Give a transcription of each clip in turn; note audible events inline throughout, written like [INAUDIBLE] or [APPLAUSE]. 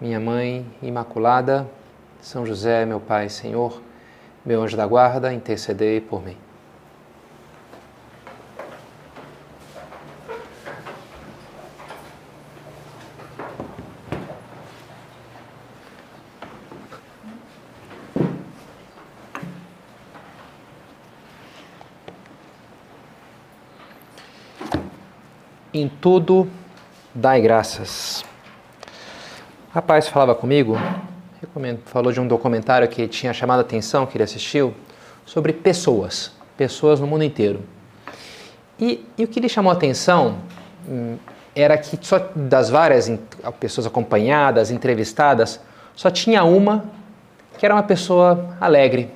minha Mãe Imaculada, São José, meu Pai Senhor, meu anjo da guarda, intercedei por mim. Em tudo, dai graças rapaz falava comigo, falou de um documentário que tinha chamado a atenção, que ele assistiu, sobre pessoas, pessoas no mundo inteiro. E, e o que lhe chamou a atenção hum, era que só das várias pessoas acompanhadas, entrevistadas, só tinha uma que era uma pessoa alegre,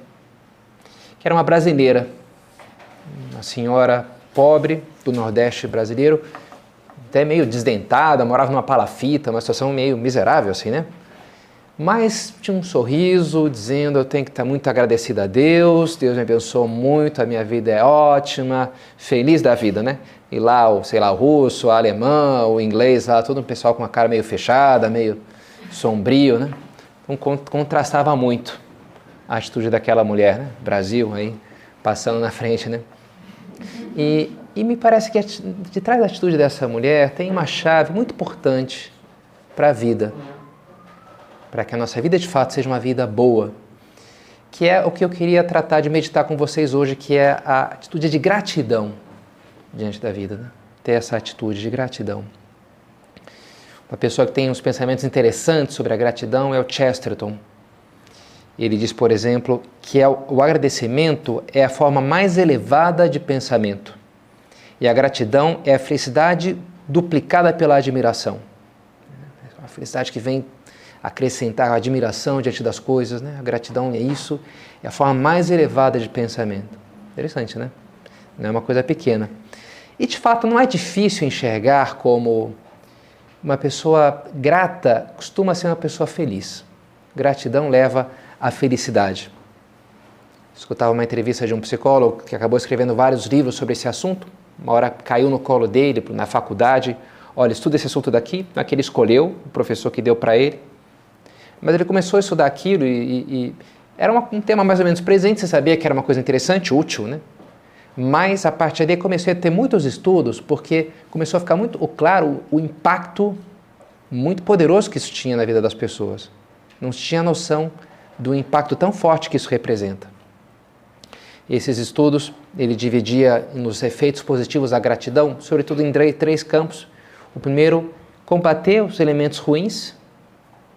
que era uma brasileira, uma senhora pobre do Nordeste brasileiro, até meio desdentada, morava numa palafita, uma situação meio miserável assim, né? Mas tinha um sorriso dizendo: Eu tenho que estar muito agradecida a Deus, Deus me abençoou muito, a minha vida é ótima, feliz da vida, né? E lá, o, sei lá, o russo, o alemão, o inglês, lá, todo um pessoal com uma cara meio fechada, meio sombrio, né? Então contrastava muito a atitude daquela mulher, né? Brasil aí, passando na frente, né? E, e me parece que de trás da atitude dessa mulher tem uma chave muito importante para a vida, para que a nossa vida de fato seja uma vida boa, que é o que eu queria tratar de meditar com vocês hoje, que é a atitude de gratidão diante da vida, né? ter essa atitude de gratidão. Uma pessoa que tem uns pensamentos interessantes sobre a gratidão é o Chesterton. Ele diz, por exemplo, que é o agradecimento é a forma mais elevada de pensamento. E a gratidão é a felicidade duplicada pela admiração. A felicidade que vem acrescentar a admiração diante das coisas, né? A gratidão é isso, é a forma mais elevada de pensamento. Interessante, né? Não é uma coisa pequena. E de fato não é difícil enxergar como uma pessoa grata costuma ser uma pessoa feliz. Gratidão leva à felicidade. Escutava uma entrevista de um psicólogo que acabou escrevendo vários livros sobre esse assunto uma hora caiu no colo dele na faculdade, olha, estuda esse assunto daqui, que ele escolheu, o professor que deu para ele. Mas ele começou a estudar aquilo e, e, e era uma, um tema mais ou menos presente, você sabia que era uma coisa interessante, útil, né? Mas a partir daí comecei a ter muitos estudos, porque começou a ficar muito claro o, o impacto muito poderoso que isso tinha na vida das pessoas. Não se tinha noção do impacto tão forte que isso representa. Esses estudos ele dividia nos efeitos positivos da gratidão, sobretudo em três campos. O primeiro, combater os elementos ruins,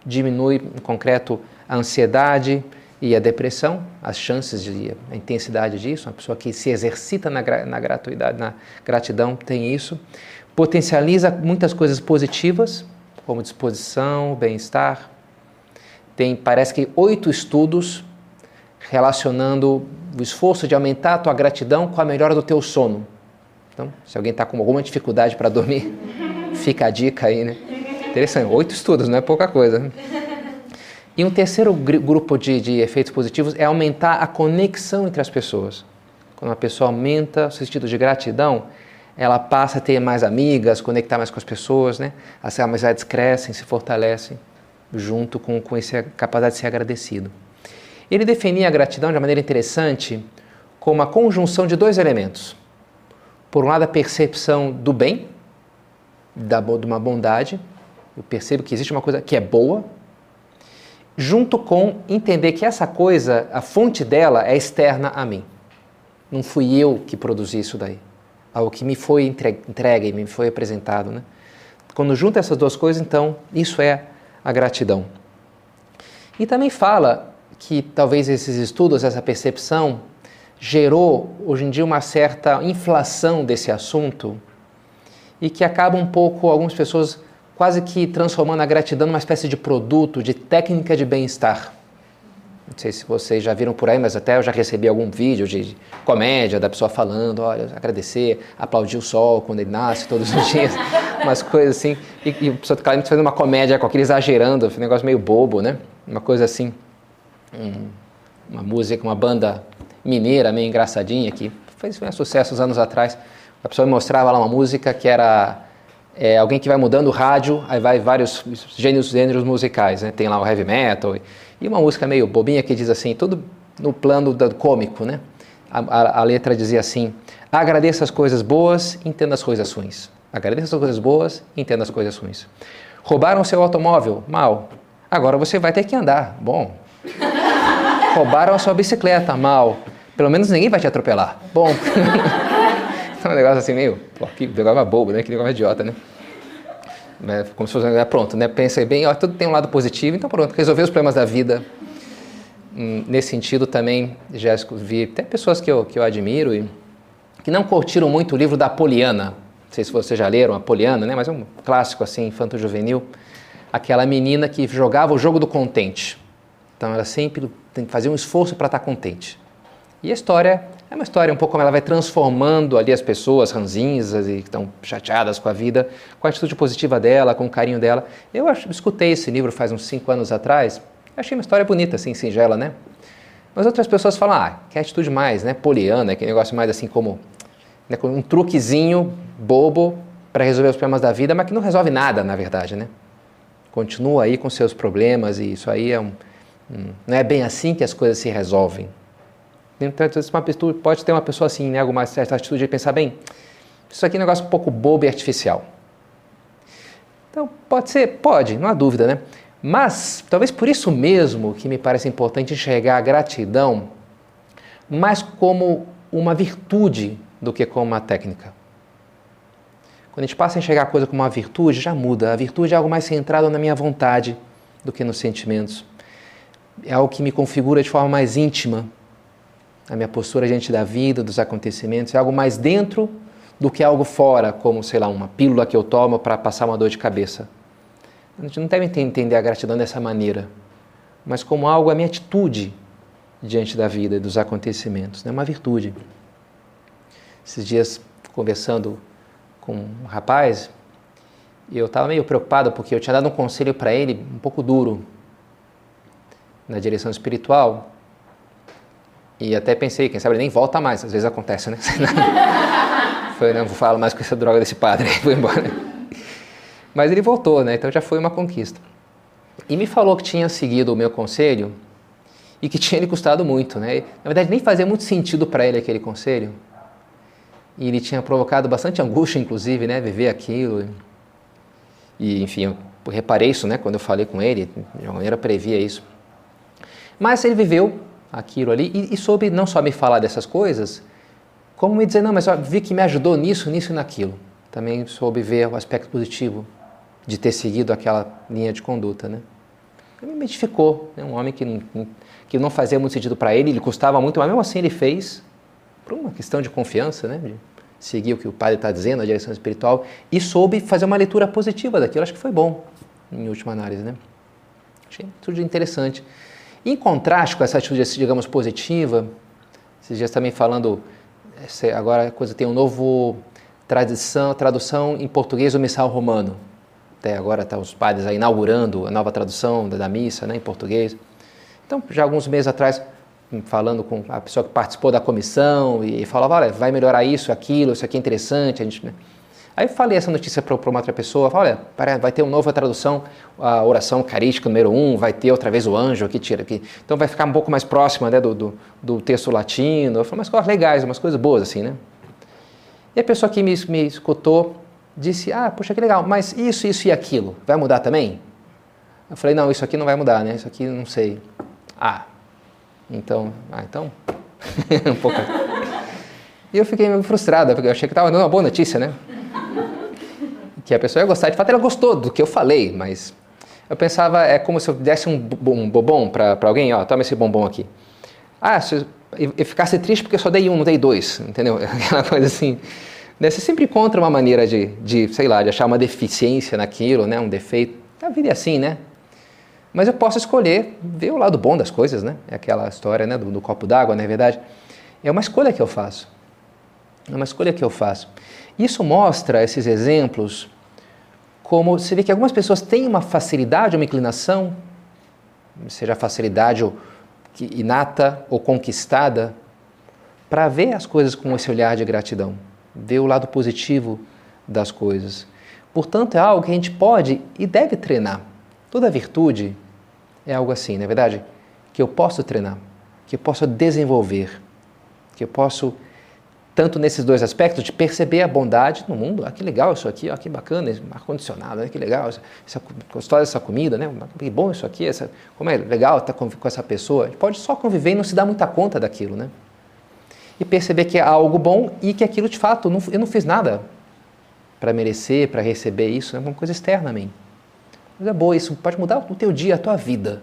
diminui, em concreto, a ansiedade e a depressão, as chances de a intensidade disso. Uma pessoa que se exercita na, na gratuidade, na gratidão, tem isso. Potencializa muitas coisas positivas, como disposição, bem-estar. Tem, parece que, oito estudos relacionando o esforço de aumentar a tua gratidão com a melhora do teu sono. Então, se alguém está com alguma dificuldade para dormir, [LAUGHS] fica a dica aí, né? Interessante, oito estudos, não é pouca coisa. E um terceiro grupo de, de efeitos positivos é aumentar a conexão entre as pessoas. Quando uma pessoa aumenta o sentido de gratidão, ela passa a ter mais amigas, conectar mais com as pessoas, né? As amizades crescem, se fortalecem junto com, com essa capacidade de ser agradecido. Ele definia a gratidão de maneira interessante como a conjunção de dois elementos. Por um lado, a percepção do bem, da, de uma bondade, eu percebo que existe uma coisa que é boa, junto com entender que essa coisa, a fonte dela é externa a mim. Não fui eu que produzi isso daí. Algo que me foi entregue, me foi apresentado. Né? Quando junta essas duas coisas, então, isso é a gratidão. E também fala que talvez esses estudos, essa percepção, gerou hoje em dia uma certa inflação desse assunto e que acaba um pouco algumas pessoas quase que transformando a gratidão numa espécie de produto, de técnica de bem-estar. Não sei se vocês já viram por aí, mas até eu já recebi algum vídeo de comédia da pessoa falando, olha, agradecer, aplaudir o sol quando ele nasce todos os [LAUGHS] dias, umas coisas assim. E, e a pessoa claramente fazendo uma comédia com aquele exagerando, um negócio meio bobo, né? Uma coisa assim, um, uma música, uma banda mineira meio engraçadinha que fez um sucesso uns anos atrás. A pessoa me mostrava lá uma música que era é, alguém que vai mudando o rádio, aí vai vários gêneros, gêneros musicais, né? Tem lá o heavy metal e uma música meio bobinha que diz assim, tudo no plano do cômico, né? A, a, a letra dizia assim: agradeça as coisas boas, entenda as coisas ruins. Agradeça as coisas boas, entenda as coisas ruins. Roubaram seu automóvel? Mal. Agora você vai ter que andar. Bom. Roubaram a sua bicicleta? Mal. Pelo menos ninguém vai te atropelar. Bom. [LAUGHS] é um negócio assim meio. Pô, que negócio bobo, né? Que negócio idiota, né? Né? Como se fosse, pronto, né? Pensei bem, ó, tudo tem um lado positivo, então pronto, resolver os problemas da vida. Hum, nesse sentido também, já vi até pessoas que eu, que eu admiro e que não curtiram muito o livro da Poliana. Não sei se vocês já leram a Poliana, né? Mas é um clássico assim, infanto-juvenil. Aquela menina que jogava o jogo do contente. Então ela sempre tem que fazer um esforço para estar contente. E a história é uma história um pouco como ela vai transformando ali as pessoas ranzinhas e que estão chateadas com a vida, com a atitude positiva dela, com o carinho dela. Eu escutei esse livro faz uns cinco anos atrás, achei uma história bonita, assim, singela, né? Mas outras pessoas falam, ah, que atitude mais, né? Poliana, que negócio mais assim como né, um truquezinho bobo para resolver os problemas da vida, mas que não resolve nada, na verdade, né? Continua aí com seus problemas e isso aí é um não é bem assim que as coisas se resolvem. Então, uma pessoa, pode ter uma pessoa assim, né, alguma certa atitude de pensar, bem, isso aqui é um negócio um pouco bobo e artificial. Então, pode ser, pode, não há dúvida, né? Mas, talvez por isso mesmo que me parece importante enxergar a gratidão mais como uma virtude do que como uma técnica. Quando a gente passa a enxergar a coisa como uma virtude, já muda. A virtude é algo mais centrado na minha vontade do que nos sentimentos. É algo que me configura de forma mais íntima, a minha postura diante da vida, dos acontecimentos, é algo mais dentro do que algo fora, como, sei lá, uma pílula que eu tomo para passar uma dor de cabeça. A gente não deve entender a gratidão dessa maneira, mas como algo, a minha atitude diante da vida dos acontecimentos, é né? uma virtude. Esses dias, conversando com um rapaz, eu estava meio preocupado porque eu tinha dado um conselho para ele um pouco duro na direção espiritual, e até pensei, quem sabe ele nem volta mais, às vezes acontece, né? [LAUGHS] não vou falar mais com essa droga desse padre, [LAUGHS] foi embora. Mas ele voltou, né? Então já foi uma conquista. E me falou que tinha seguido o meu conselho e que tinha lhe custado muito, né? Na verdade, nem fazia muito sentido para ele aquele conselho. E ele tinha provocado bastante angústia, inclusive, né? Viver aquilo. E, enfim, eu reparei isso, né? Quando eu falei com ele, de alguma maneira previa isso. Mas ele viveu aquilo ali e, e soube não só me falar dessas coisas, como me dizer, não, mas ó, vi que me ajudou nisso, nisso e naquilo. Também soube ver o aspecto positivo de ter seguido aquela linha de conduta, né? Ele me identificou, né? um homem que não, que não fazia muito sentido para ele, ele custava muito, mas mesmo assim ele fez, por uma questão de confiança, né? De seguir o que o padre está dizendo, a direção espiritual, e soube fazer uma leitura positiva daquilo. Acho que foi bom, em última análise, né? Achei tudo interessante. Em contraste com essa atitude, digamos, positiva, esses dias também falando, agora a coisa tem um novo tradição, tradução em português do missal romano. Até agora estão tá os padres aí inaugurando a nova tradução da, da missa né, em português. Então, já alguns meses atrás, falando com a pessoa que participou da comissão e falava, olha, vai melhorar isso, aquilo, isso aqui é interessante, a gente... Né? Aí falei essa notícia para uma outra pessoa, falei, olha, vai ter uma nova tradução, a oração carística número um, vai ter outra vez o anjo que tira aqui. Então vai ficar um pouco mais próxima né, do, do, do, texto latino. Eu falei, umas coisas legais, umas coisas boas assim, né? E a pessoa que me, me escutou disse, ah, poxa, que legal, mas isso, isso e aquilo, vai mudar também? Eu falei, não, isso aqui não vai mudar, né? Isso aqui não sei. Ah, então, ah, então, [LAUGHS] um pouco... E eu fiquei meio frustrada, porque eu achei que estava dando uma boa notícia, né? [LAUGHS] que a pessoa ia gostar. De fato, ela gostou do que eu falei, mas eu pensava, é como se eu desse um, bombom para alguém, ó, toma esse bombom aqui. Ah, se eu ficasse triste porque eu só dei um, não dei dois, entendeu? [LAUGHS] Aquela coisa assim. Né? Você sempre encontra uma maneira de, de, sei lá, de achar uma deficiência naquilo, né? um defeito. A vida é assim, né? Mas eu posso escolher ver o lado bom das coisas, né? É aquela história né, do, do copo d'água, não é verdade? É uma escolha que eu faço. É uma escolha que eu faço. Isso mostra esses exemplos como você vê que algumas pessoas têm uma facilidade, uma inclinação, seja facilidade inata ou conquistada, para ver as coisas com esse olhar de gratidão, ver o lado positivo das coisas. Portanto, é algo que a gente pode e deve treinar. Toda virtude é algo assim, não é verdade? Que eu posso treinar, que eu posso desenvolver, que eu posso tanto nesses dois aspectos de perceber a bondade no mundo. Ah, que legal isso aqui, ah, que bacana, ar-condicionado, né? que legal, essa, gostosa dessa comida, né? Que bom isso aqui, essa, como é legal estar com, com essa pessoa. A gente pode só conviver e não se dar muita conta daquilo, né? E perceber que é algo bom e que aquilo de fato, não, eu não fiz nada para merecer, para receber isso, é uma coisa externa a mim. Mas é boa, isso pode mudar o teu dia, a tua vida.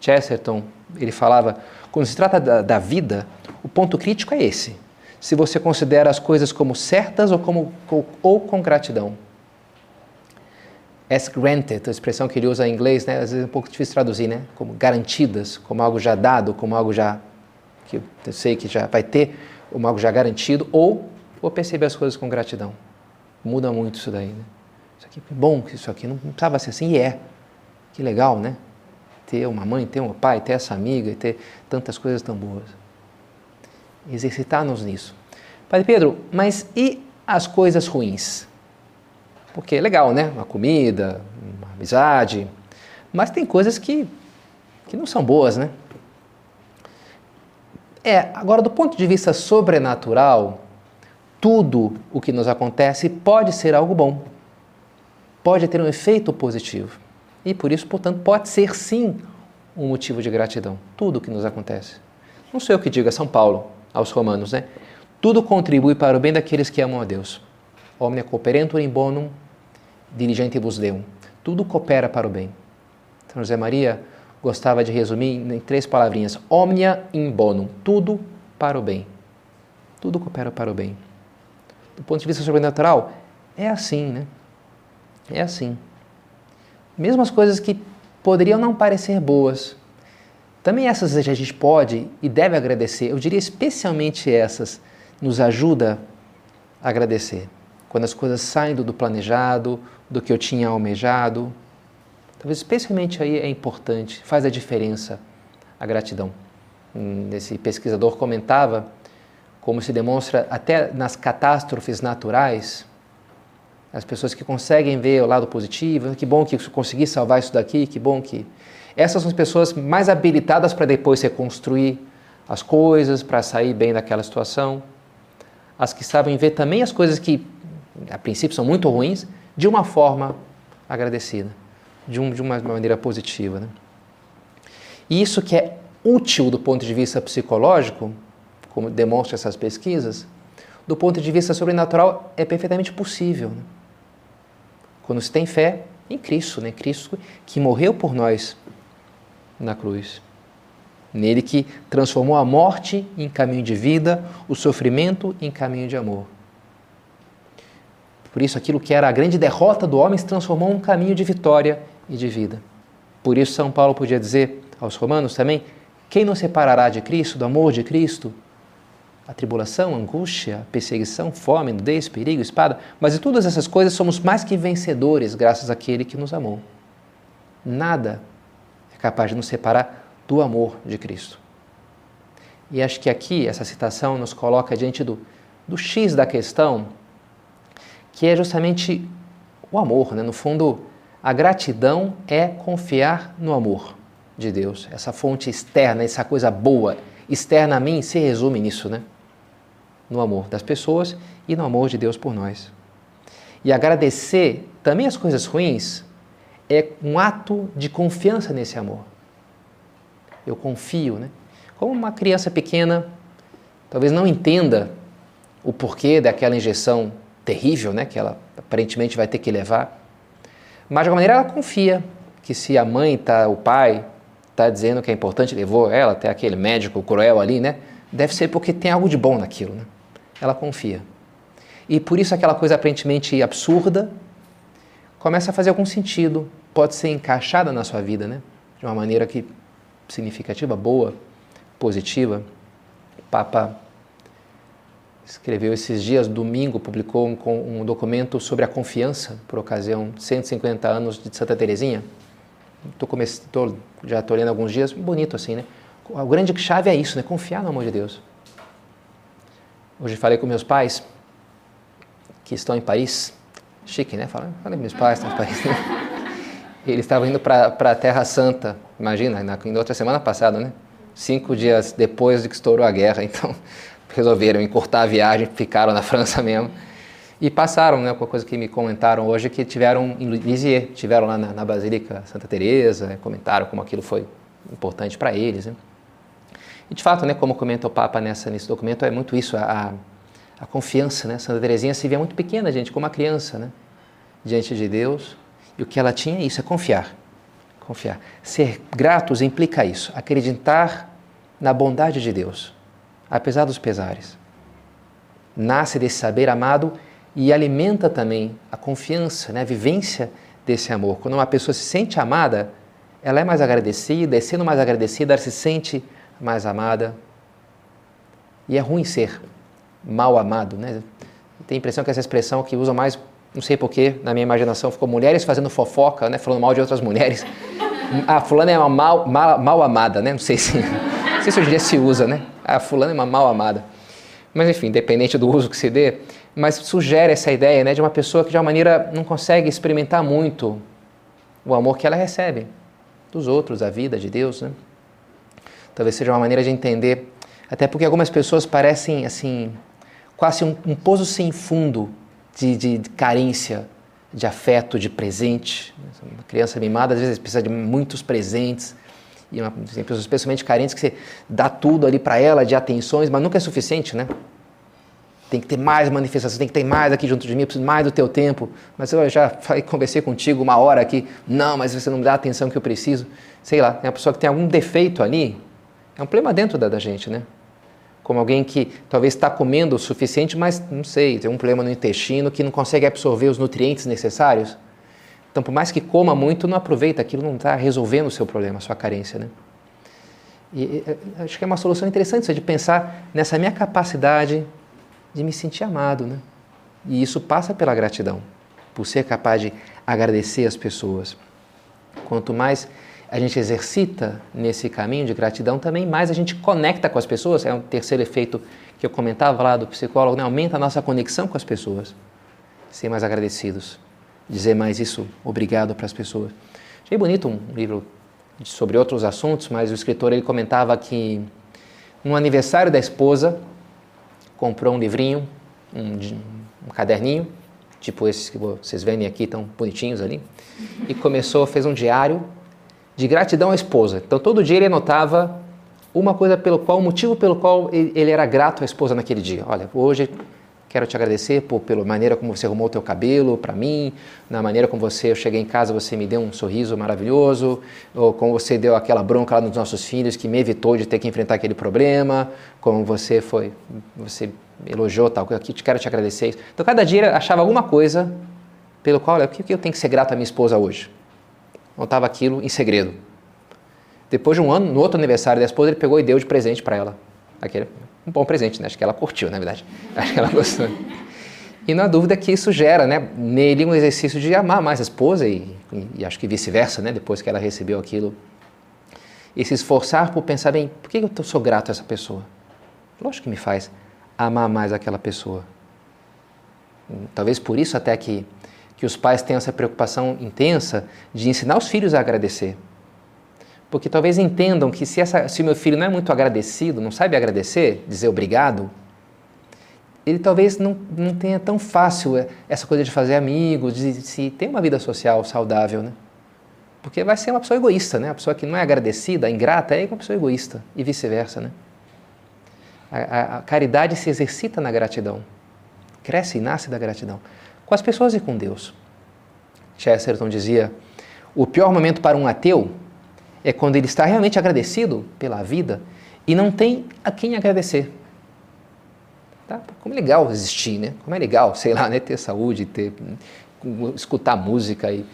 Chesterton, ele falava, quando se trata da, da vida, o ponto crítico é esse se você considera as coisas como certas ou, como, ou com gratidão. As granted, a expressão que ele usa em inglês, né, às vezes é um pouco difícil traduzir, né, como garantidas, como algo já dado, como algo já que eu sei que já vai ter, como algo já garantido, ou, ou perceber as coisas com gratidão. Muda muito isso daí. Né? Isso aqui é bom, isso aqui não precisava ser assim, e é. Que legal, né? Ter uma mãe, ter um pai, ter essa amiga, ter tantas coisas tão boas exercitar-nos nisso. Padre Pedro, mas e as coisas ruins? Porque é legal, né? Uma comida, uma amizade, mas tem coisas que, que não são boas, né? É, agora do ponto de vista sobrenatural, tudo o que nos acontece pode ser algo bom. Pode ter um efeito positivo. E por isso, portanto, pode ser sim um motivo de gratidão. Tudo o que nos acontece. Não sei o que diga São Paulo, aos romanos, né? Tudo contribui para o bem daqueles que amam a Deus. Omnia cooperentur in bonum diligentibus Deum. Tudo coopera para o bem. São José Maria gostava de resumir em três palavrinhas: omnia in bonum. Tudo para o bem. Tudo coopera para o bem. Do ponto de vista sobrenatural, é assim, né? É assim. Mesmo as coisas que poderiam não parecer boas, também essas a gente pode e deve agradecer. Eu diria especialmente essas nos ajuda a agradecer. Quando as coisas saem do planejado, do que eu tinha almejado. Talvez especialmente aí é importante, faz a diferença a gratidão. Hum, esse pesquisador comentava como se demonstra até nas catástrofes naturais, as pessoas que conseguem ver o lado positivo, que bom que consegui salvar isso daqui, que bom que essas são as pessoas mais habilitadas para depois reconstruir as coisas, para sair bem daquela situação. As que sabem ver também as coisas que, a princípio, são muito ruins, de uma forma agradecida, de, um, de uma maneira positiva. Né? E isso que é útil do ponto de vista psicológico, como demonstram essas pesquisas, do ponto de vista sobrenatural é perfeitamente possível. Né? Quando se tem fé em Cristo, né? Cristo que morreu por nós na cruz. Nele que transformou a morte em caminho de vida, o sofrimento em caminho de amor. Por isso, aquilo que era a grande derrota do homem se transformou em um caminho de vitória e de vida. Por isso, São Paulo podia dizer aos romanos também: quem nos separará de Cristo, do amor de Cristo? A tribulação, a angústia, a perseguição, fome, nudez, perigo, espada. Mas de todas essas coisas somos mais que vencedores graças àquele que nos amou. Nada capaz de nos separar do amor de Cristo. E acho que aqui essa citação nos coloca diante do, do X da questão, que é justamente o amor. Né? No fundo, a gratidão é confiar no amor de Deus, essa fonte externa, essa coisa boa externa a mim se resume nisso, né? No amor das pessoas e no amor de Deus por nós. E agradecer também as coisas ruins é um ato de confiança nesse amor. Eu confio, né? Como uma criança pequena talvez não entenda o porquê daquela injeção terrível, né, que ela aparentemente vai ter que levar, mas de alguma maneira ela confia que se a mãe tá, o pai está dizendo que é importante, levou ela até aquele médico cruel ali, né? Deve ser porque tem algo de bom naquilo, né? Ela confia. e por isso aquela coisa aparentemente absurda começa a fazer algum sentido, pode ser encaixada na sua vida, né? De uma maneira que significativa, boa, positiva. O Papa escreveu esses dias, domingo, publicou um, um documento sobre a confiança, por ocasião de 150 anos de Santa Teresinha. Tô tô, já estou lendo alguns dias, bonito assim, né? A grande chave é isso, né? Confiar no amor de Deus. Hoje falei com meus pais, que estão em Paris, chique, né? Falei, falei meus pais em Paris. [LAUGHS] Eles estavam indo para a Terra Santa, imagina, na, na outra semana passada, né? Cinco dias depois de que estourou a guerra, [LAUGHS] então resolveram encurtar a viagem, ficaram na França mesmo. E passaram, né, com a coisa que me comentaram hoje, que tiveram em Lisieux, tiveram lá na, na Basílica Santa Teresa, né, comentaram como aquilo foi importante para eles. Né? E de fato, né, como comenta o Papa nessa, nesse documento, é muito isso, a confiança. Né? Santa Teresinha se via muito pequena, gente, como uma criança, né? diante de Deus. E o que ela tinha é isso, é confiar. Confiar. Ser gratos implica isso, acreditar na bondade de Deus apesar dos pesares. Nasce desse saber amado e alimenta também a confiança, né, a vivência desse amor. Quando uma pessoa se sente amada, ela é mais agradecida, e sendo mais agradecida, ela se sente mais amada. E é ruim ser mal amado, né? Tenho a impressão que essa expressão que usam mais, não sei porquê, na minha imaginação, ficou mulheres fazendo fofoca, né? Falando mal de outras mulheres. [LAUGHS] Ah, fulana é uma mal, mal, mal amada, né? Não sei se [LAUGHS] sei se hoje em dia se usa, né? Ah, fulano é uma mal amada. Mas enfim, independente do uso que se dê, mas sugere essa ideia né, de uma pessoa que de uma maneira não consegue experimentar muito o amor que ela recebe dos outros, da vida, de Deus. Né? Talvez seja uma maneira de entender, até porque algumas pessoas parecem assim, quase um, um poço sem fundo de, de, de carência, de afeto, de presente. Uma criança mimada às vezes precisa de muitos presentes e uma, pessoas especialmente carentes que você dá tudo ali para ela de atenções, mas nunca é suficiente, né? Tem que ter mais manifestação, tem que ter mais aqui junto de mim, preciso mais do teu tempo. Mas eu já falei, conversei contigo uma hora aqui, não, mas você não me dá a atenção que eu preciso. Sei lá, tem uma pessoa que tem algum defeito ali, é um problema dentro da, da gente, né? Como alguém que talvez está comendo o suficiente, mas não sei, tem um problema no intestino que não consegue absorver os nutrientes necessários. Então, por mais que coma muito, não aproveita, aquilo não está resolvendo o seu problema, a sua carência. Né? E, acho que é uma solução interessante isso, de pensar nessa minha capacidade de me sentir amado. Né? E isso passa pela gratidão, por ser capaz de agradecer as pessoas. Quanto mais a gente exercita nesse caminho de gratidão, também mais a gente conecta com as pessoas. É um terceiro efeito que eu comentava lá do psicólogo, né? aumenta a nossa conexão com as pessoas. Ser mais agradecidos dizer mais isso, obrigado para as pessoas. Achei bonito um livro sobre outros assuntos, mas o escritor ele comentava que no aniversário da esposa comprou um livrinho, um, um caderninho, tipo esses que vocês veem aqui, tão bonitinhos ali, e começou, fez um diário de gratidão à esposa. Então todo dia ele anotava uma coisa pelo qual, o motivo pelo qual ele era grato à esposa naquele dia. Olha, hoje Quero te agradecer por, pela maneira como você arrumou o teu cabelo para mim, na maneira como você, eu cheguei em casa, você me deu um sorriso maravilhoso, ou como você deu aquela bronca lá nos nossos filhos que me evitou de ter que enfrentar aquele problema, como você foi, você elogiou tal, eu quero te agradecer. Então cada dia achava alguma coisa pelo qual, olha, o que eu tenho que ser grato à minha esposa hoje? Montava aquilo em segredo. Depois de um ano, no outro aniversário da esposa, ele pegou e deu de presente para ela. Aquele, um bom presente, né? Acho que ela curtiu, na verdade. [LAUGHS] Acho que ela gostou. E não há dúvida que isso gera né, nele um exercício de amar mais a esposa e, e acho que vice-versa, né, depois que ela recebeu aquilo. E se esforçar por pensar, bem, por que eu sou grato a essa pessoa? Lógico que me faz amar mais aquela pessoa. Talvez por isso até que, que os pais tenham essa preocupação intensa de ensinar os filhos a agradecer porque talvez entendam que se, essa, se o meu filho não é muito agradecido, não sabe agradecer, dizer obrigado, ele talvez não, não tenha tão fácil é, essa coisa de fazer amigos, de se ter uma vida social saudável, né? Porque vai ser uma pessoa egoísta, né? A pessoa que não é agradecida, ingrata, é uma pessoa egoísta e vice-versa, né? A, a, a caridade se exercita na gratidão, cresce e nasce da gratidão, com as pessoas e com Deus. Chesterton dizia: o pior momento para um ateu é quando ele está realmente agradecido pela vida e não tem a quem agradecer. Tá? Como é legal existir, né? Como é legal, sei lá, né? ter saúde, ter, escutar música e,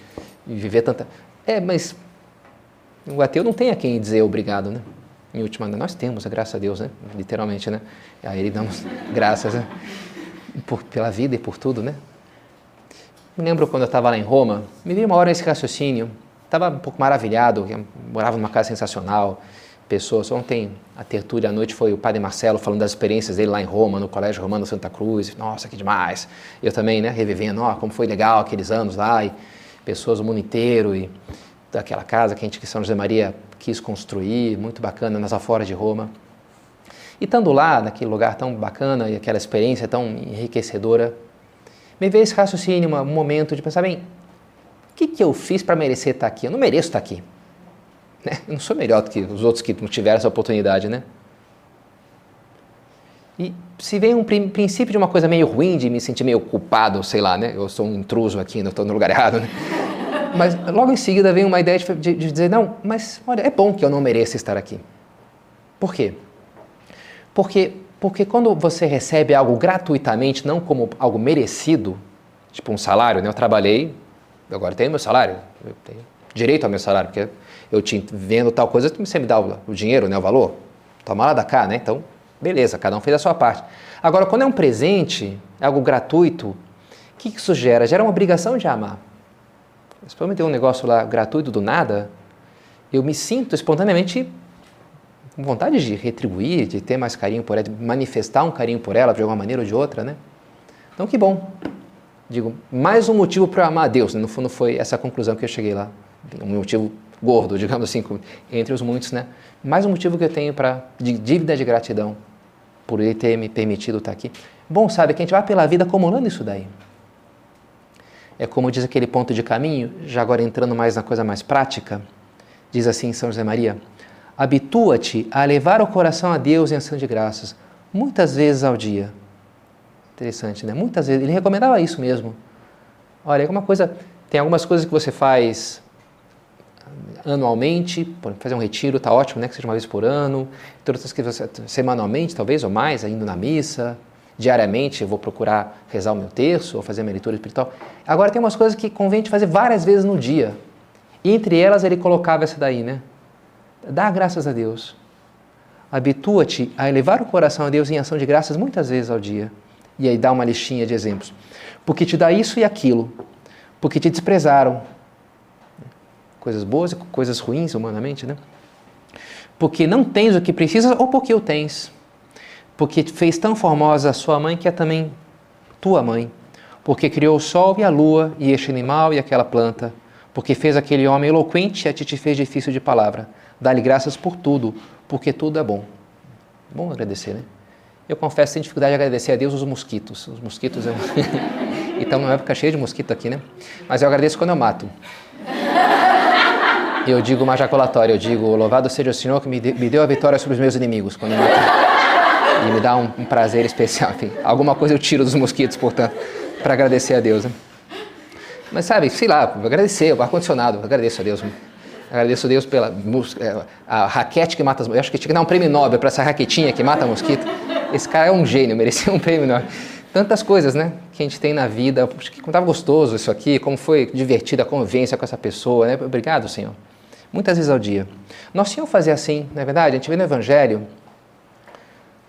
e viver tanta. É, mas o ateu não tem a quem dizer obrigado, né? Em última, nós temos, graças a Deus, né? Literalmente, né? A ele damos [LAUGHS] graças né? por, pela vida e por tudo, né? Me lembro quando eu estava lá em Roma, me veio uma hora esse raciocínio. Estava um pouco maravilhado, morava numa casa sensacional, pessoas. Ontem a tertúlia à noite foi o padre Marcelo falando das experiências dele lá em Roma, no Colégio Romano Santa Cruz. Nossa, que demais! Eu também, né, revivendo, ó, como foi legal aqueles anos lá, e pessoas do mundo inteiro, e daquela casa que a gente, que São José Maria quis construir, muito bacana, nas aforas de Roma. E estando lá, naquele lugar tão bacana e aquela experiência tão enriquecedora, me veio esse raciocínio, um momento de pensar, bem, o que, que eu fiz para merecer estar aqui? Eu não mereço estar aqui. Né? Eu não sou melhor do que os outros que não tiveram essa oportunidade, né? E se vem um princípio de uma coisa meio ruim, de me sentir meio culpado, sei lá, né? Eu sou um intruso aqui, não estou no lugar [LAUGHS] errado, né? Mas logo em seguida vem uma ideia de, de, de dizer, não, mas olha, é bom que eu não mereça estar aqui. Por quê? Porque porque quando você recebe algo gratuitamente, não como algo merecido, tipo um salário, né? Eu trabalhei, agora tenho meu salário, eu tenho direito ao meu salário, porque eu te vendo tal coisa, você me dá o dinheiro, né, o valor. Toma lá da cá, né? Então, beleza, cada um fez a sua parte. Agora, quando é um presente, algo gratuito, o que isso gera? Gera uma obrigação de amar. Se eu me um negócio lá gratuito do nada, eu me sinto espontaneamente com vontade de retribuir, de ter mais carinho por ela, de manifestar um carinho por ela de alguma maneira ou de outra, né? Então, que bom. Digo, mais um motivo para amar a Deus. No fundo, foi essa conclusão que eu cheguei lá. Um motivo gordo, [LAUGHS] digamos assim, entre os muitos, né? Mais um motivo que eu tenho para de dívida de gratidão por ele ter me permitido estar aqui. Bom, sabe que a gente vai pela vida acumulando isso daí. É como diz aquele ponto de caminho, já agora entrando mais na coisa mais prática, diz assim São José Maria: Habitua-te a levar o coração a Deus em ação de graças, muitas vezes ao dia. Interessante, né? Muitas vezes. Ele recomendava isso mesmo. Olha, alguma coisa. Tem algumas coisas que você faz anualmente, fazer um retiro está ótimo, né? Que seja uma vez por ano. Tem outras que você, semanalmente, talvez, ou mais, indo na missa. Diariamente eu vou procurar rezar o meu terço ou fazer a minha leitura espiritual. Agora tem umas coisas que convém fazer várias vezes no dia. E entre elas ele colocava essa daí, né? Dá graças a Deus. Habitua-te a elevar o coração a Deus em ação de graças muitas vezes ao dia. E aí dá uma listinha de exemplos. Porque te dá isso e aquilo. Porque te desprezaram. Coisas boas e coisas ruins, humanamente, né? Porque não tens o que precisas ou porque o tens. Porque fez tão formosa a sua mãe que é também tua mãe. Porque criou o sol e a lua e este animal e aquela planta. Porque fez aquele homem eloquente e a ti te fez difícil de palavra Dá-lhe graças por tudo, porque tudo é bom. Bom agradecer, né? Eu confesso, sem dificuldade de agradecer a Deus os mosquitos. Os mosquitos. Eu... [LAUGHS] então, numa época cheia de mosquito aqui, né? Mas eu agradeço quando eu mato. Eu digo uma jaculatória, eu digo, louvado seja o Senhor que me, de, me deu a vitória sobre os meus inimigos. Quando eu mato. E me dá um, um prazer especial. Enfim, alguma coisa eu tiro dos mosquitos, portanto, para agradecer a Deus. Né? Mas sabe, sei lá, agradecer, o ar-condicionado, agradeço a Deus. Agradeço a Deus pela é, a raquete que mata as Eu acho que tinha que dar um prêmio Nobel para essa raquetinha que mata mosquito. Esse cara é um gênio, merecia um prêmio Nobel. Tantas coisas, né, que a gente tem na vida. Acho que como estava gostoso isso aqui, como foi divertida a convivência com essa pessoa, né? Obrigado, Senhor. Muitas vezes ao dia. Nosso Senhor fazia assim, não é verdade? A gente vê no Evangelho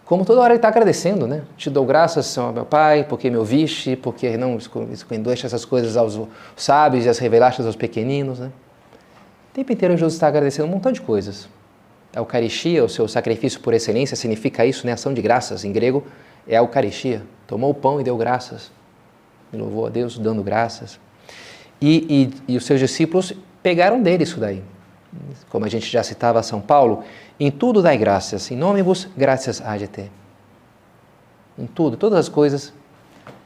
como toda hora ele está agradecendo, né? Te dou graças, Senhor, meu Pai, porque me ouviste, porque não escondeste essas coisas aos sábios e as revelaste aos pequeninos, né? O tempo inteiro Jesus está agradecendo um montão de coisas. A Eucaristia, o seu sacrifício por excelência, significa isso, né? Ação de graças. Em grego é a Eucaristia. Tomou o pão e deu graças. E louvou a Deus dando graças. E, e, e os seus discípulos pegaram dele isso daí. Como a gente já citava São Paulo, em tudo dai graças, em nome vos graças adete. Em tudo, todas as coisas,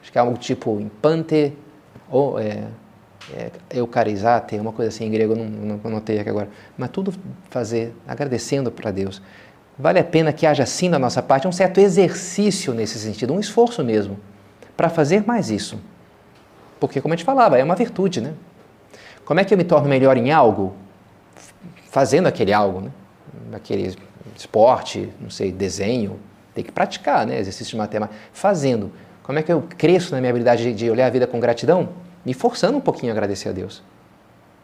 acho que é algo tipo impante, ou é, é, eucarizate, uma coisa assim em grego, não, não anotei aqui agora, mas tudo fazer agradecendo para Deus. Vale a pena que haja sim da nossa parte um certo exercício nesse sentido, um esforço mesmo, para fazer mais isso. Porque, como a gente falava, é uma virtude, né? Como é que eu me torno melhor em algo? Fazendo aquele algo, né? Aquele esporte, não sei, desenho, Tem que praticar, né? Exercício de matemática. Fazendo. Como é que eu cresço na minha habilidade de, de olhar a vida com gratidão? Me forçando um pouquinho a agradecer a Deus.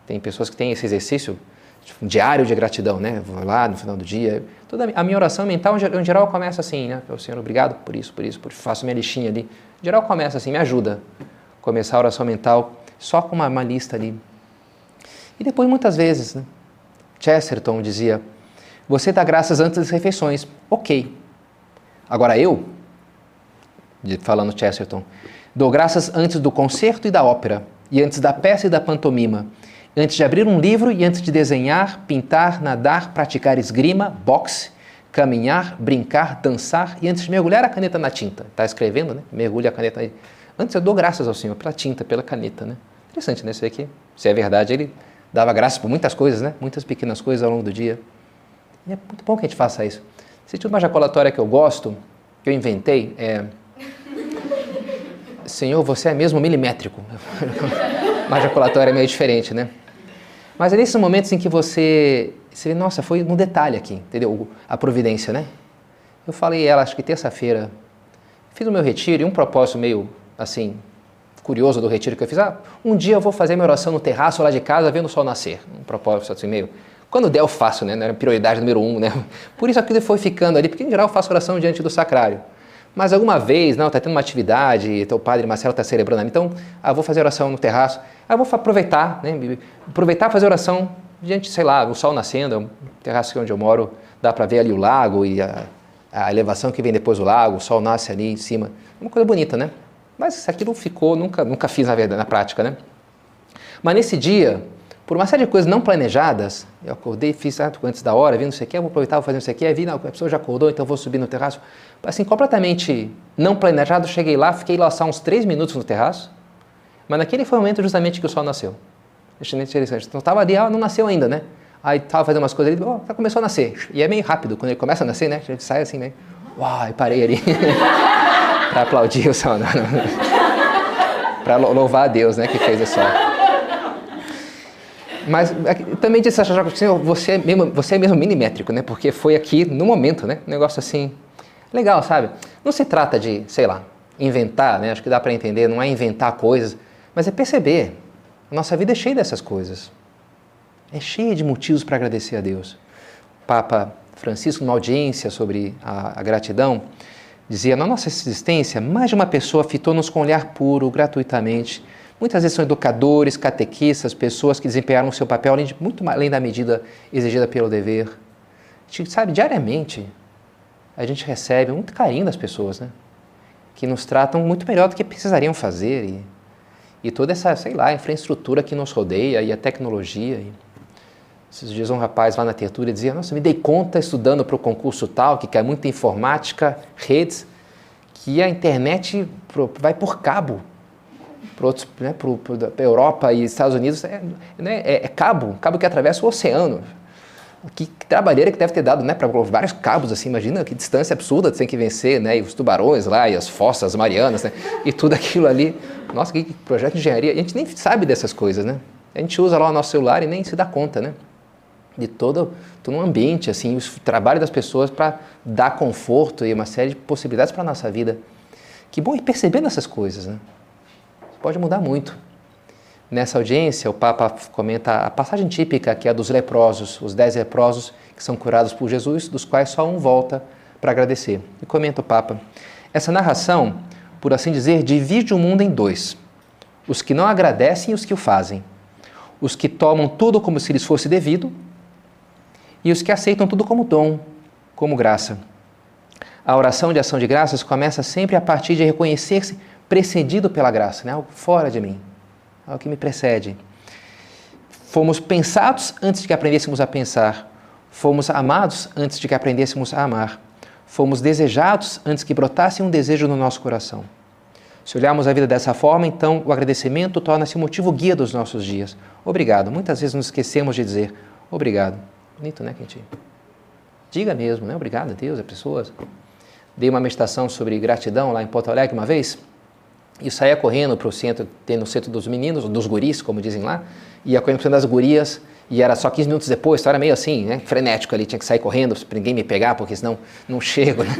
Tem pessoas que têm esse exercício tipo, diário de gratidão, né? Vou lá no final do dia. Toda a minha oração mental, em geral, começa assim, né? O Senhor, obrigado por isso, por isso, por faço minha listinha ali. Em geral, começa assim, me ajuda. Começar a oração mental só com uma, uma lista ali. E depois, muitas vezes, né? Chesterton dizia: Você dá graças antes das refeições. Ok. Agora eu, falando Chesterton, dou graças antes do concerto e da ópera, e antes da peça e da pantomima antes de abrir um livro e antes de desenhar, pintar, nadar, praticar esgrima, boxe, caminhar, brincar, dançar e antes de mergulhar a caneta na tinta. Está escrevendo, né? Mergulha a caneta aí. Antes eu dou graças ao Senhor pela tinta, pela caneta, né? Interessante, né? Isso aqui, se é verdade, ele dava graças por muitas coisas, né? Muitas pequenas coisas ao longo do dia. E é muito bom que a gente faça isso. Se tinha uma jaculatória que eu gosto, que eu inventei, é... Senhor, você é mesmo milimétrico. [LAUGHS] uma jaculatória é meio diferente, né? Mas é nesses momentos em que você, você vê, nossa, foi no detalhe aqui, entendeu? A providência, né? Eu falei ela, acho que terça-feira, fiz o meu retiro e um propósito meio, assim, curioso do retiro que eu fiz. Ah, um dia eu vou fazer minha oração no terraço lá de casa vendo o sol nascer. Um propósito assim meio... Quando der eu faço, né? Não era prioridade número um, né? Por isso aquilo foi ficando ali, porque em geral eu faço oração diante do sacrário. Mas alguma vez, não, está tendo uma atividade, teu padre Marcelo está celebrando então, ah, vou fazer oração no terraço. Ah, vou aproveitar, né? Aproveitar fazer oração diante, sei lá, o sol nascendo, o terraço onde eu moro, dá para ver ali o lago e a, a, elevação que vem depois do lago, o sol nasce ali em cima. Uma coisa bonita, né? Mas aquilo ficou, nunca, nunca fiz na verdade, na prática, né? Mas nesse dia, por uma série de coisas não planejadas, eu acordei, fiz antes da hora, vi não sei o que, vou aproveitar, vou fazer não sei o que, aí vi, não, a pessoa já acordou, então vou subir no terraço. Assim, completamente não planejado, cheguei lá, fiquei lá só uns três minutos no terraço, mas naquele foi o momento justamente que o sol nasceu. Extremamente interessante. Então estava ali, ah, não nasceu ainda, né? Aí estava fazendo umas coisas ali, oh, já começou a nascer. E é meio rápido, quando ele começa a nascer, né? Gente sai assim, né? Uau, e parei ali [LAUGHS] para aplaudir o sol. [LAUGHS] para louvar a Deus, né, que fez o sol. Mas é também disse a Senhor, você é mesmo, você é mesmo milimétrico, né? Porque foi aqui no momento, né? Um negócio assim legal, sabe? Não se trata de, sei lá, inventar, né? Acho que dá para entender, não é inventar coisas, mas é perceber. A nossa vida é cheia dessas coisas. É cheia de motivos para agradecer a Deus. O Papa Francisco, numa audiência sobre a, a gratidão, dizia: na nossa existência, mais de uma pessoa fitou-nos com um olhar puro, gratuitamente Muitas vezes são educadores, catequistas, pessoas que desempenharam o seu papel além de, muito além da medida exigida pelo dever. A gente sabe, diariamente, a gente recebe muito carinho das pessoas, né? Que nos tratam muito melhor do que precisariam fazer. E, e toda essa, sei lá, infraestrutura que nos rodeia e a tecnologia. E, esses dias um rapaz lá na tertúlia dizia, nossa, me dei conta estudando para o concurso tal, que quer muita informática, redes, que a internet vai por cabo para outros, né, para Europa e Estados Unidos, é, né, é, é, cabo, cabo que atravessa o oceano. Que, que trabalheira que deve ter dado, né, para vários cabos assim, imagina que distância absurda tem que vencer, né, e os tubarões lá, e as fossas marianas, né, e tudo aquilo ali. Nossa, que projeto de engenharia. A gente nem sabe dessas coisas, né? A gente usa lá o nosso celular e nem se dá conta, né? De todo, todo um ambiente, assim, o trabalho das pessoas para dar conforto e uma série de possibilidades para a nossa vida. Que bom ir percebendo essas coisas, né? pode mudar muito. Nessa audiência, o Papa comenta a passagem típica que é a dos leprosos, os dez leprosos que são curados por Jesus, dos quais só um volta para agradecer. E comenta o Papa: essa narração, por assim dizer, divide o mundo em dois: os que não agradecem e os que o fazem, os que tomam tudo como se lhes fosse devido e os que aceitam tudo como dom, como graça. A oração de ação de graças começa sempre a partir de reconhecer-se precedido pela graça, né? algo fora de mim, algo que me precede. Fomos pensados antes de que aprendêssemos a pensar, fomos amados antes de que aprendêssemos a amar, fomos desejados antes que brotasse um desejo no nosso coração. Se olharmos a vida dessa forma, então o agradecimento torna-se o motivo guia dos nossos dias. Obrigado. Muitas vezes nos esquecemos de dizer obrigado. Bonito, né, Quentinho? Diga mesmo, né? Obrigado a Deus, a pessoas. Dei uma meditação sobre gratidão lá em Porto Alegre uma vez e saía correndo para o centro, tem no centro dos meninos, dos guris, como dizem lá, ia correndo para das gurias, e era só 15 minutos depois, então era meio assim, né, frenético ali, tinha que sair correndo para ninguém me pegar, porque senão não chego, né?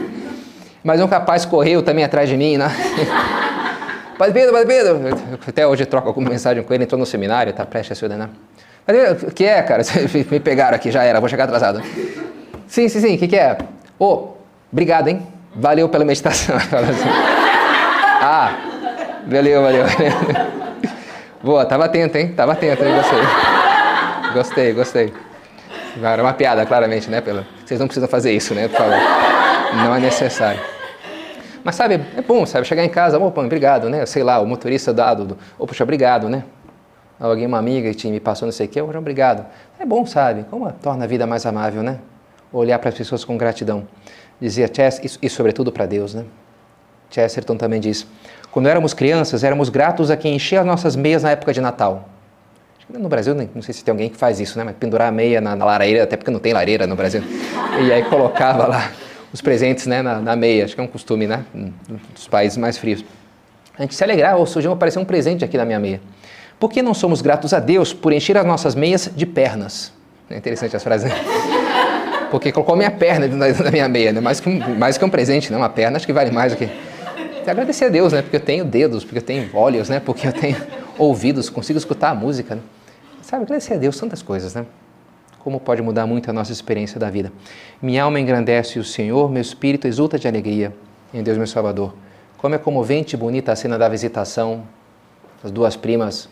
Mas um rapaz correu também atrás de mim, né? [LAUGHS] Padre Pedro, Padre Pedro! Até hoje troco alguma mensagem com ele, entrou no seminário, tá prestes a se ordenar. Padre o que é, cara? [LAUGHS] Me pegaram aqui, já era, vou chegar atrasado. Sim, sim, sim, o que, que é? Ô, oh, obrigado, hein? Valeu pela meditação. [LAUGHS] ah, valeu, valeu. Boa, tava atento, hein? Tava atento, hein? Gostei. Gostei, gostei. Era uma piada, claramente, né? Pela... Vocês não precisam fazer isso, né? Por favor. Não é necessário. Mas sabe, é bom, sabe? Chegar em casa, opa, obrigado, né? Sei lá, o motorista dado, do, oh, puxa, obrigado, né? Alguém, uma amiga que me passou não sei o quê, oh, obrigado. É bom, sabe? Como torna a vida mais amável, né? Olhar para as pessoas com gratidão. Dizia Chess, e, e sobretudo para Deus, né? Chesterton também diz: quando éramos crianças, éramos gratos a quem enchia as nossas meias na época de Natal. No Brasil, não sei se tem alguém que faz isso, né? Mas pendurar a meia na, na lareira, até porque não tem lareira no Brasil. E aí colocava lá os presentes né, na, na, meia. Acho que é um costume, né? Dos países mais frios. A gente se alegrar, ou surgiu aparecer um presente aqui na minha meia. Por que não somos gratos a Deus por encher as nossas meias de pernas? É interessante as frases, né? Porque colocou minha perna da minha meia, né? Mais que, um, mais que um presente, né? Uma perna acho que vale mais do que... Agradecer a Deus, né? Porque eu tenho dedos, porque eu tenho olhos, né? Porque eu tenho [LAUGHS] ouvidos, consigo escutar a música, né? Sabe, agradecer a Deus, tantas coisas, né? como pode mudar muito a nossa experiência da vida. Minha alma engrandece o Senhor, meu espírito exulta de alegria em Deus meu Salvador. Como é comovente e bonita a cena da visitação, as duas primas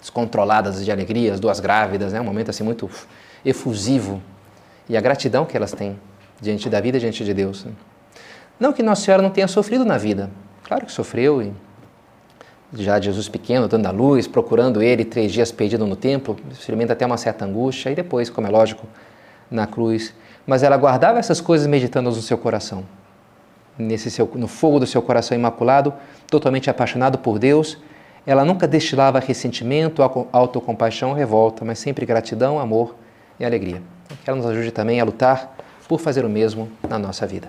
descontroladas de alegria, as duas grávidas, né? um momento assim muito efusivo. E a gratidão que elas têm diante da vida, diante de Deus. Né? Não que Nossa Senhora não tenha sofrido na vida, claro que sofreu e já Jesus pequeno, dando a luz, procurando ele, três dias perdido no templo, experimenta até uma certa angústia, e depois, como é lógico, na cruz. Mas ela guardava essas coisas meditando no seu coração, nesse seu, no fogo do seu coração imaculado, totalmente apaixonado por Deus. Ela nunca destilava ressentimento, autocompaixão, revolta, mas sempre gratidão, amor e alegria. Que ela nos ajude também a lutar por fazer o mesmo na nossa vida.